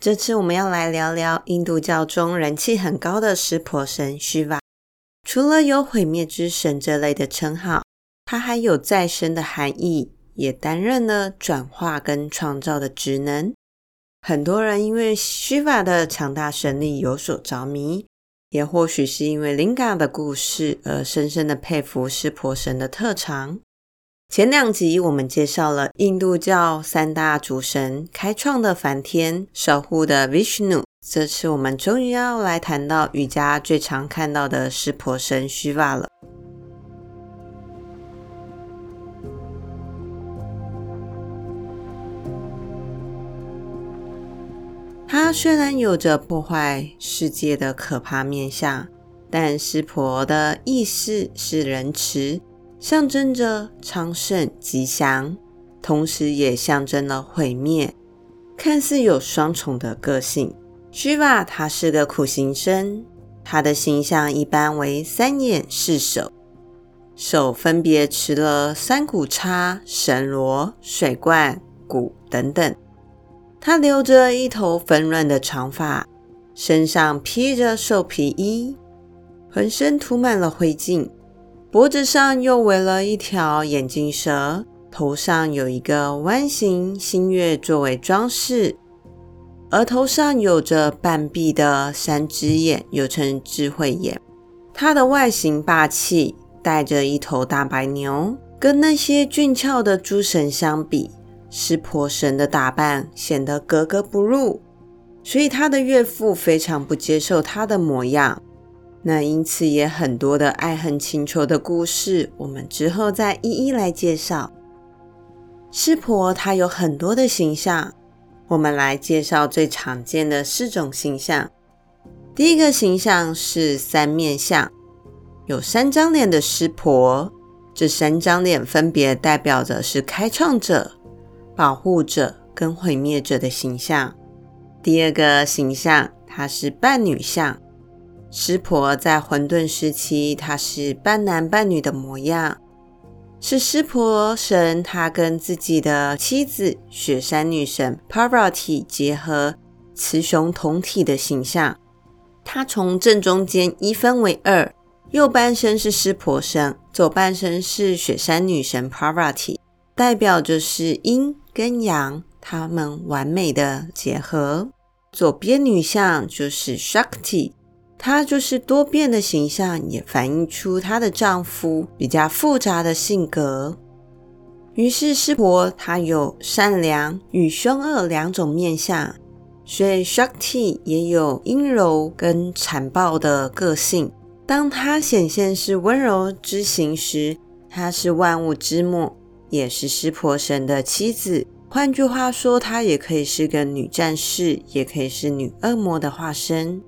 这次我们要来聊聊印度教中人气很高的湿婆神须瓦。除了有毁灭之神这类的称号，他还有再生的含义，也担任了转化跟创造的职能。很多人因为须瓦的强大神力有所着迷，也或许是因为林伽的故事而深深的佩服湿婆神的特长。前两集我们介绍了印度教三大主神开创的梵天、守护的 Vishnu。这次我们终于要来谈到瑜伽最常看到的湿婆神须发了。他虽然有着破坏世界的可怕面相，但湿婆的意思是仁慈。象征着昌盛吉祥，同时也象征了毁灭，看似有双重的个性。须发他是个苦行僧，他的形象一般为三眼四手，手分别持了三股叉、神罗、水罐、鼓等等。他留着一头纷乱的长发，身上披着兽皮衣，浑身涂满了灰烬。脖子上又围了一条眼镜蛇，头上有一个弯形新月作为装饰，额头上有着半闭的三只眼，又称智慧眼。它的外形霸气，带着一头大白牛，跟那些俊俏的诸神相比，湿婆神的打扮显得格格不入，所以他的岳父非常不接受他的模样。那因此也很多的爱恨情仇的故事，我们之后再一一来介绍。湿婆它有很多的形象，我们来介绍最常见的四种形象。第一个形象是三面相，有三张脸的湿婆，这三张脸分别代表着是开创者、保护者跟毁灭者的形象。第二个形象，它是半女相。湿婆在混沌时期，她是半男半女的模样，是湿婆神他跟自己的妻子雪山女神 Parvati 结合，雌雄同体的形象。他从正中间一分为二，右半身是湿婆神，左半身是雪山女神 Parvati，代表着是阴跟阳，他们完美的结合。左边女相就是 Shakti。她就是多变的形象，也反映出她的丈夫比较复杂的性格。于是湿婆她有善良与凶恶两种面相，所以 Shakti 也有阴柔跟残暴的个性。当她显现是温柔之形时，她是万物之母，也是湿婆神的妻子。换句话说，她也可以是个女战士，也可以是女恶魔的化身。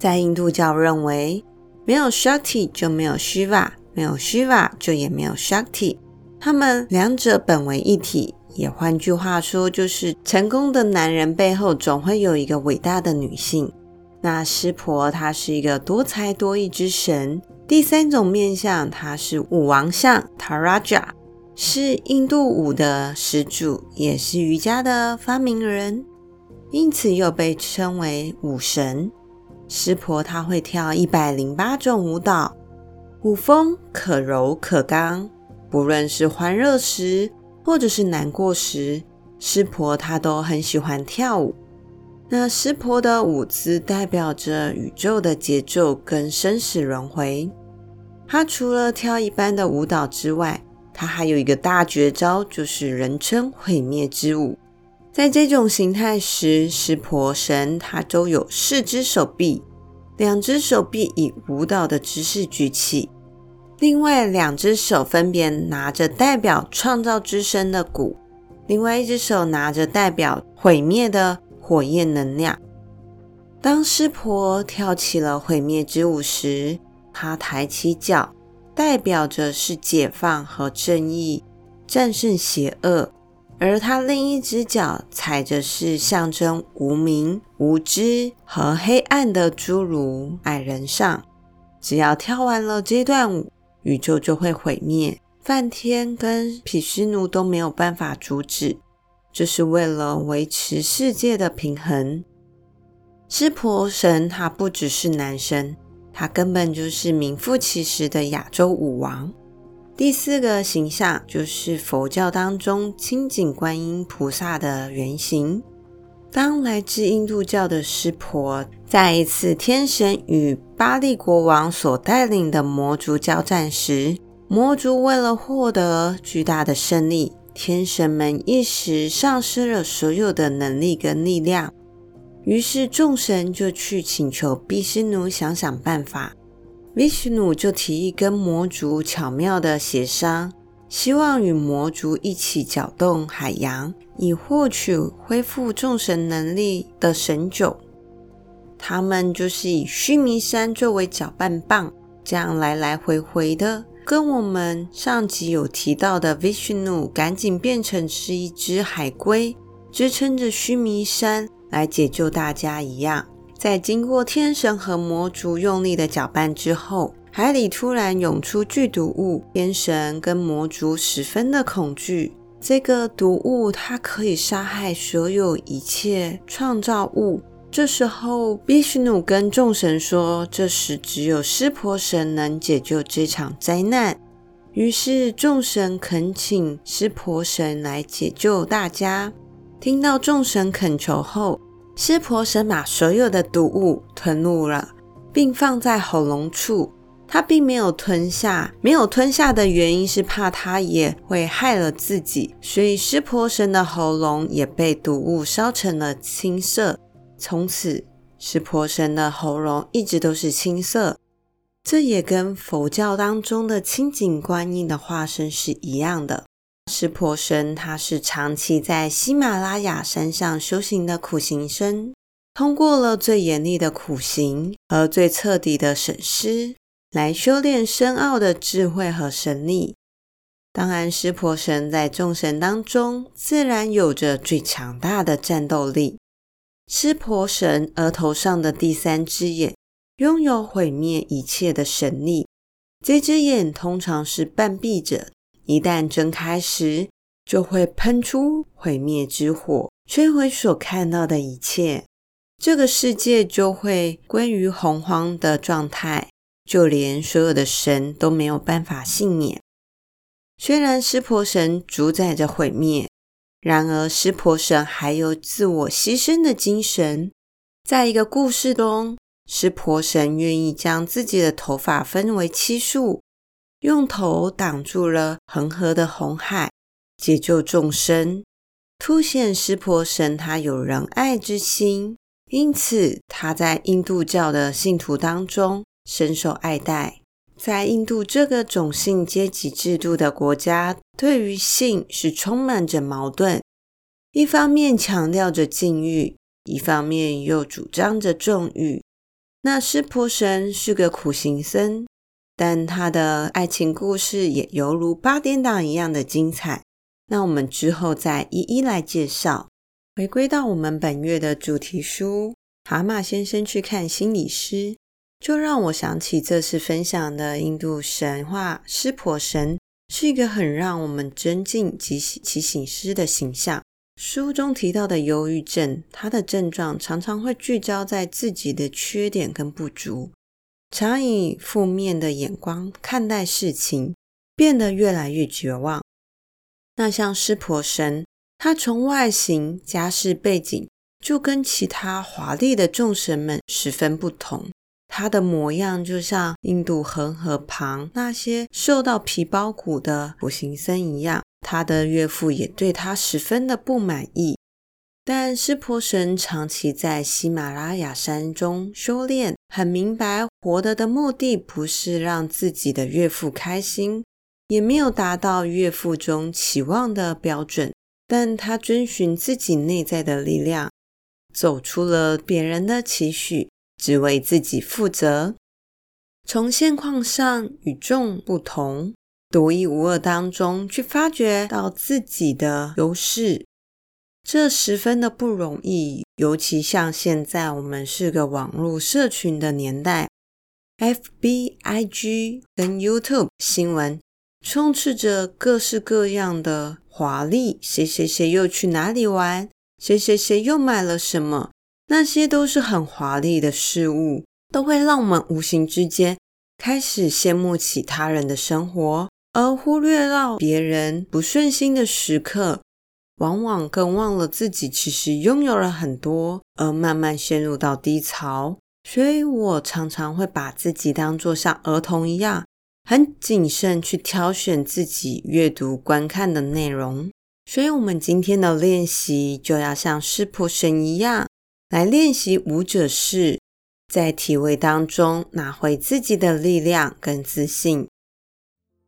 在印度教认为，没有 Shakti 就没有 Shiva，没有 Shiva 就也没有 Shakti，他们两者本为一体。也换句话说，就是成功的男人背后总会有一个伟大的女性。那湿婆她是一个多才多艺之神。第三种面相，她是舞王相 Taraja，是印度舞的始祖，也是瑜伽的发明人，因此又被称为舞神。湿婆她会跳一百零八种舞蹈，舞风可柔可刚，不论是欢乐时或者是难过时，湿婆她都很喜欢跳舞。那湿婆的舞姿代表着宇宙的节奏跟生死轮回。她除了跳一般的舞蹈之外，她还有一个大绝招，就是人称毁灭之舞。在这种形态时，湿婆神他都有四只手臂，两只手臂以舞蹈的姿势举起，另外两只手分别拿着代表创造之神的鼓，另外一只手拿着代表毁灭的火焰能量。当湿婆跳起了毁灭之舞时，他抬起脚，代表着是解放和正义，战胜邪恶；而他另一只脚踩着是象征无明、无知和黑暗的侏儒矮人上。只要跳完了这段舞，宇宙就会毁灭，梵天跟毗湿奴都没有办法阻止。这是为了维持世界的平衡。湿婆神他不只是男神，他根本就是名副其实的亚洲舞王。第四个形象就是佛教当中清净观音菩萨的原型。当来自印度教的湿婆在一次天神与巴利国王所带领的魔族交战时，魔族为了获得巨大的胜利，天神们一时丧失了所有的能力跟力量。于是众神就去请求毗湿奴想想办法。Vishnu 就提议跟魔族巧妙的协商，希望与魔族一起搅动海洋，以获取恢复众神能力的神酒。他们就是以须弥山作为搅拌棒，这样来来回回的，跟我们上集有提到的 Vishnu 赶紧变成是一只海龟，支撑着须弥山。来解救大家一样，在经过天神和魔族用力的搅拌之后，海里突然涌出剧毒物，天神跟魔族十分的恐惧。这个毒物它可以杀害所有一切创造物。这时候，毗湿奴跟众神说：“这时只有湿婆神能解救这场灾难。”于是众神恳请湿婆神来解救大家。听到众神恳求后，湿婆神把所有的毒物吞入了，并放在喉咙处。他并没有吞下，没有吞下的原因是怕他也会害了自己，所以湿婆神的喉咙也被毒物烧成了青色。从此，湿婆神的喉咙一直都是青色。这也跟佛教当中的清净观音的化身是一样的。湿婆神，他是长期在喜马拉雅山上修行的苦行僧，通过了最严厉的苦行和最彻底的审思，来修炼深奥的智慧和神力。当然，湿婆神在众神当中，自然有着最强大的战斗力。湿婆神额头上的第三只眼，拥有毁灭一切的神力。这只眼通常是半闭着。一旦睁开时，就会喷出毁灭之火，摧毁所看到的一切。这个世界就会归于洪荒的状态，就连所有的神都没有办法幸免。虽然湿婆神主宰着毁灭，然而湿婆神还有自我牺牲的精神。在一个故事中，湿婆神愿意将自己的头发分为七束。用头挡住了恒河的红海，解救众生，凸显湿婆神他有仁爱之心，因此他在印度教的信徒当中深受爱戴。在印度这个种姓阶级制度的国家，对于性是充满着矛盾，一方面强调着禁欲，一方面又主张着重欲。那湿婆神是个苦行僧。但他的爱情故事也犹如八点档一样的精彩，那我们之后再一一来介绍。回归到我们本月的主题书《蛤蟆先生去看心理师》，就让我想起这次分享的印度神话湿婆神，是一个很让我们尊敬及其醒师的形象。书中提到的忧郁症，它的症状常常会聚焦在自己的缺点跟不足。常以负面的眼光看待事情，变得越来越绝望。那像湿婆神，他从外形、家世背景就跟其他华丽的众神们十分不同。他的模样就像印度恒河旁那些瘦到皮包骨的苦行僧一样。他的岳父也对他十分的不满意。但湿婆神长期在喜马拉雅山中修炼，很明白活得的目的不是让自己的岳父开心，也没有达到岳父中期望的标准。但他遵循自己内在的力量，走出了别人的期许，只为自己负责。从现况上与众不同、独一无二当中去发掘到自己的优势，这十分的不容易。尤其像现在我们是个网络社群的年代，FB、IG 跟 YouTube 新闻充斥着各式各样的华丽，谁谁谁又去哪里玩，谁谁谁又买了什么，那些都是很华丽的事物。都会让我们无形之间开始羡慕起他人的生活，而忽略到别人不顺心的时刻，往往更忘了自己其实拥有了很多，而慢慢陷入到低潮。所以我常常会把自己当作像儿童一样，很谨慎去挑选自己阅读观看的内容。所以，我们今天的练习就要像湿婆神一样，来练习舞者式。在体位当中拿回自己的力量跟自信。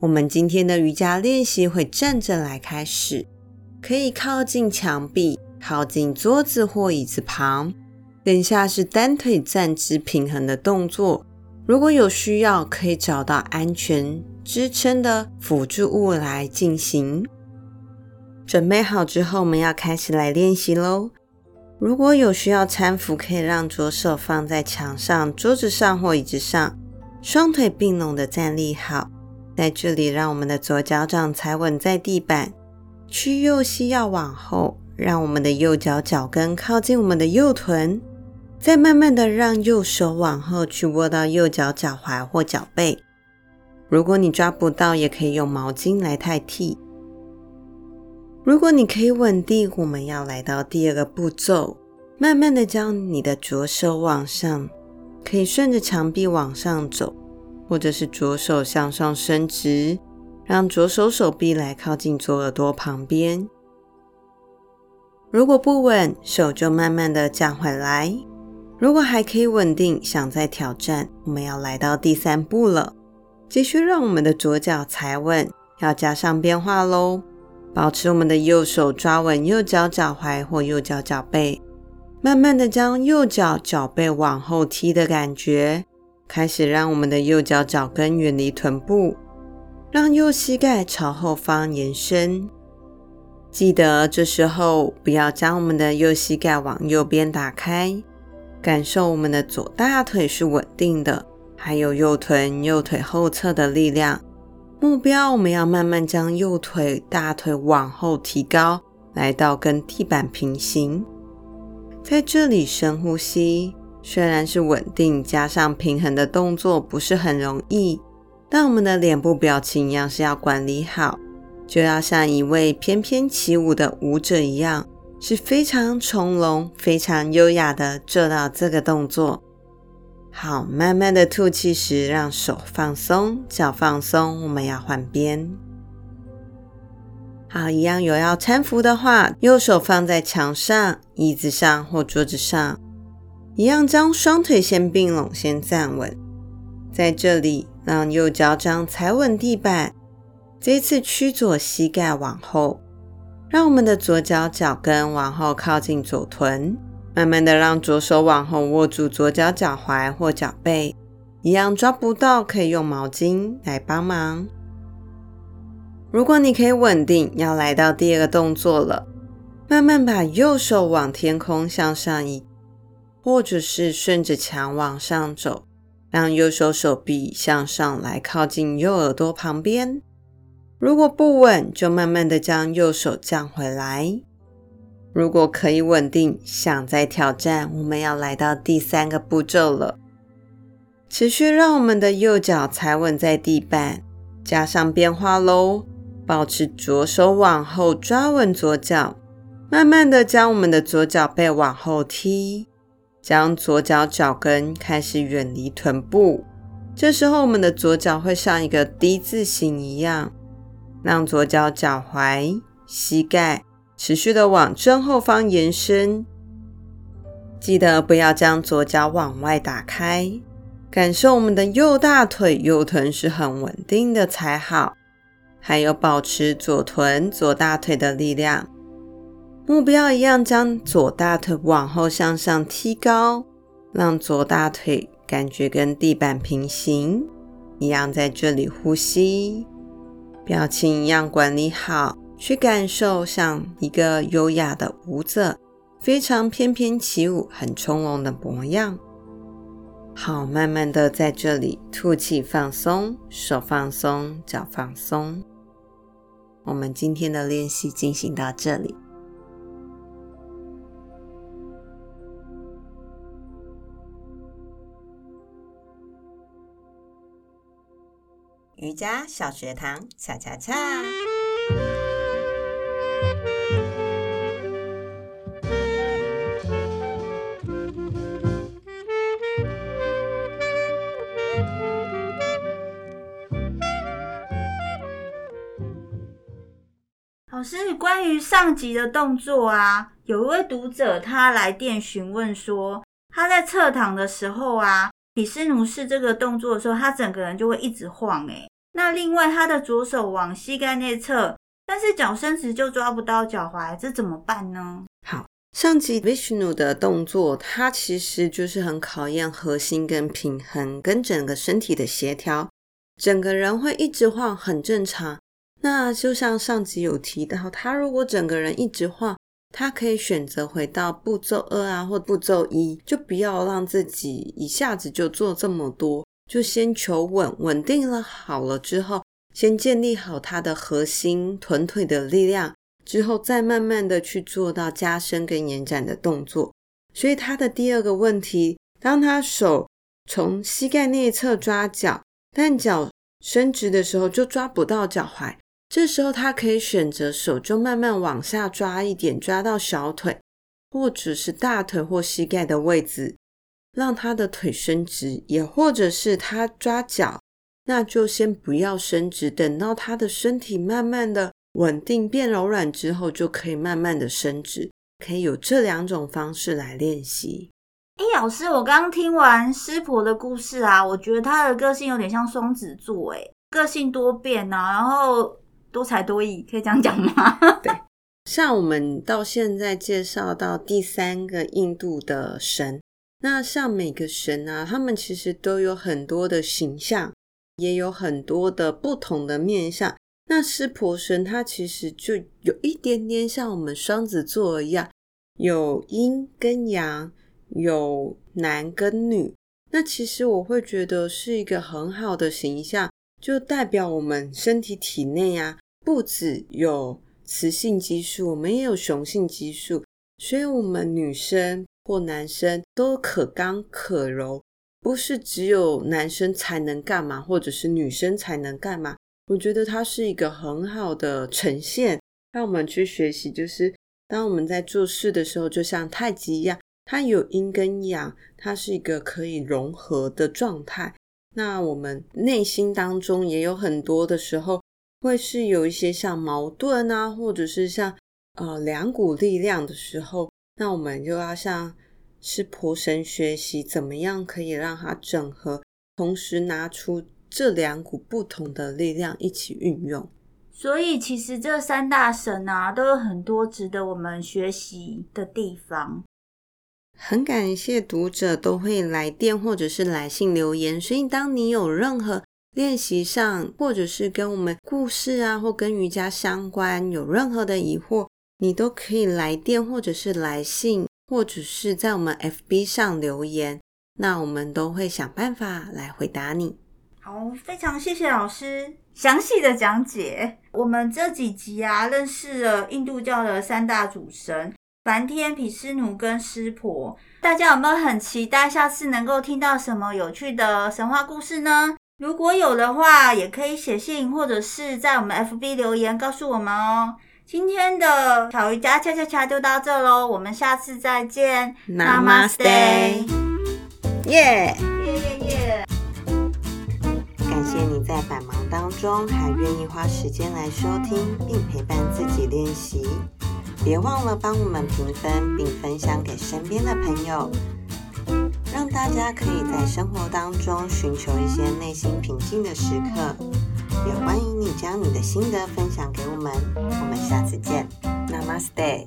我们今天的瑜伽练习会站着来开始，可以靠近墙壁，靠近桌子或椅子旁。等下是单腿站姿平衡的动作。如果有需要，可以找到安全支撑的辅助物来进行。准备好之后，我们要开始来练习喽。如果有需要搀扶，可以让左手放在墙上、桌子上或椅子上，双腿并拢的站立好。在这里，让我们的左脚掌踩稳在地板，屈右膝要往后，让我们的右脚脚跟靠近我们的右臀，再慢慢的让右手往后去握到右脚脚踝或脚背。如果你抓不到，也可以用毛巾来代替。如果你可以稳定，我们要来到第二个步骤，慢慢的将你的左手往上，可以顺着墙壁往上走，或者是左手向上伸直，让左手手臂来靠近左耳朵旁边。如果不稳，手就慢慢的降回来。如果还可以稳定，想再挑战，我们要来到第三步了。继续让我们的左脚踩稳，要加上变化喽。保持我们的右手抓稳右脚脚踝或右脚脚背，慢慢的将右脚脚背往后踢的感觉，开始让我们的右脚脚跟远离臀部，让右膝盖朝后方延伸。记得这时候不要将我们的右膝盖往右边打开，感受我们的左大腿是稳定的，还有右臀、右腿后侧的力量。目标，我们要慢慢将右腿、大腿往后提高，来到跟地板平行。在这里深呼吸，虽然是稳定加上平衡的动作不是很容易，但我们的脸部表情要是要管理好，就要像一位翩翩起舞的舞者一样，是非常从容、非常优雅的做到这个动作。好，慢慢的吐气时，让手放松，脚放松。我们要换边。好，一样有要搀扶的话，右手放在墙上、椅子上或桌子上，一样将双腿先并拢，先站稳。在这里，让右脚掌踩稳地板。这次屈左膝盖往后，让我们的左脚脚跟往后靠近左臀。慢慢的让左手往后握住左脚脚踝或脚背，一样抓不到可以用毛巾来帮忙。如果你可以稳定，要来到第二个动作了。慢慢把右手往天空向上移，或者是顺着墙往上走，让右手手臂向上来靠近右耳朵旁边。如果不稳，就慢慢的将右手降回来。如果可以稳定，想再挑战，我们要来到第三个步骤了。持续让我们的右脚踩稳在地板，加上变化喽。保持左手往后抓稳左脚，慢慢的将我们的左脚背往后踢，将左脚脚跟开始远离臀部。这时候，我们的左脚会像一个 D 字形一样，让左脚脚踝、膝盖。持续的往正后方延伸，记得不要将左脚往外打开，感受我们的右大腿、右臀是很稳定的才好，还有保持左臀、左大腿的力量。目标一样，将左大腿往后向上踢高，让左大腿感觉跟地板平行。一样在这里呼吸，表情一样管理好，去感受像一个优雅的舞者，非常翩翩起舞，很从容的模样。好，慢慢的在这里吐气放松，手放松，脚放松。我们今天的练习进行到这里。瑜伽小学堂，恰恰恰。老师，关于上集的动作啊，有一位读者他来电询问说，他在侧躺的时候啊。比斯奴式这个动作的时候，他整个人就会一直晃诶。那另外，他的左手往膝盖内侧，但是脚伸直就抓不到脚踝，这怎么办呢？好，上集 Vishnu 的动作，它其实就是很考验核心跟平衡，跟整个身体的协调。整个人会一直晃，很正常。那就像上集有提到，他如果整个人一直晃。他可以选择回到步骤二啊，或步骤一，就不要让自己一下子就做这么多，就先求稳，稳定了好了之后，先建立好他的核心臀腿的力量，之后再慢慢的去做到加深跟延展的动作。所以他的第二个问题，当他手从膝盖内侧抓脚，但脚伸直的时候就抓不到脚踝。这时候，他可以选择手就慢慢往下抓一点，抓到小腿，或者是大腿或膝盖的位置，让他的腿伸直；也或者是他抓脚，那就先不要伸直，等到他的身体慢慢的稳定变柔软之后，就可以慢慢的伸直。可以有这两种方式来练习。哎，老师，我刚听完湿婆的故事啊，我觉得他的个性有点像双子座，哎，个性多变啊，然后。多才多艺，可以这样讲吗？对，像我们到现在介绍到第三个印度的神，那像每个神啊，他们其实都有很多的形象，也有很多的不同的面相。那湿婆神，他其实就有一点点像我们双子座一样，有阴跟阳，有男跟女。那其实我会觉得是一个很好的形象。就代表我们身体体内啊，不只有雌性激素，我们也有雄性激素，所以我们女生或男生都可刚可柔，不是只有男生才能干嘛，或者是女生才能干嘛。我觉得它是一个很好的呈现，让我们去学习，就是当我们在做事的时候，就像太极一样，它有阴跟阳，它是一个可以融合的状态。那我们内心当中也有很多的时候，会是有一些像矛盾啊，或者是像呃两股力量的时候，那我们就要向湿婆神学习，怎么样可以让它整合，同时拿出这两股不同的力量一起运用。所以其实这三大神啊，都有很多值得我们学习的地方。很感谢读者都会来电或者是来信留言，所以当你有任何练习上，或者是跟我们故事啊，或跟瑜伽相关有任何的疑惑，你都可以来电或者是来信，或者是在我们 FB 上留言，那我们都会想办法来回答你。好，非常谢谢老师详细的讲解。我们这几集啊，认识了印度教的三大主神。梵天、毗湿奴跟湿婆，大家有没有很期待下次能够听到什么有趣的神话故事呢？如果有的话，也可以写信或者是在我们 FB 留言告诉我们哦。今天的巧瑜伽恰恰恰就到这喽，我们下次再见。Namaste，耶耶耶耶！感谢你在百忙当中还愿意花时间来收听并陪伴自己练习。别忘了帮我们评分，并分享给身边的朋友，让大家可以在生活当中寻求一些内心平静的时刻。也欢迎你将你的心得分享给我们。我们下次见，Namaste。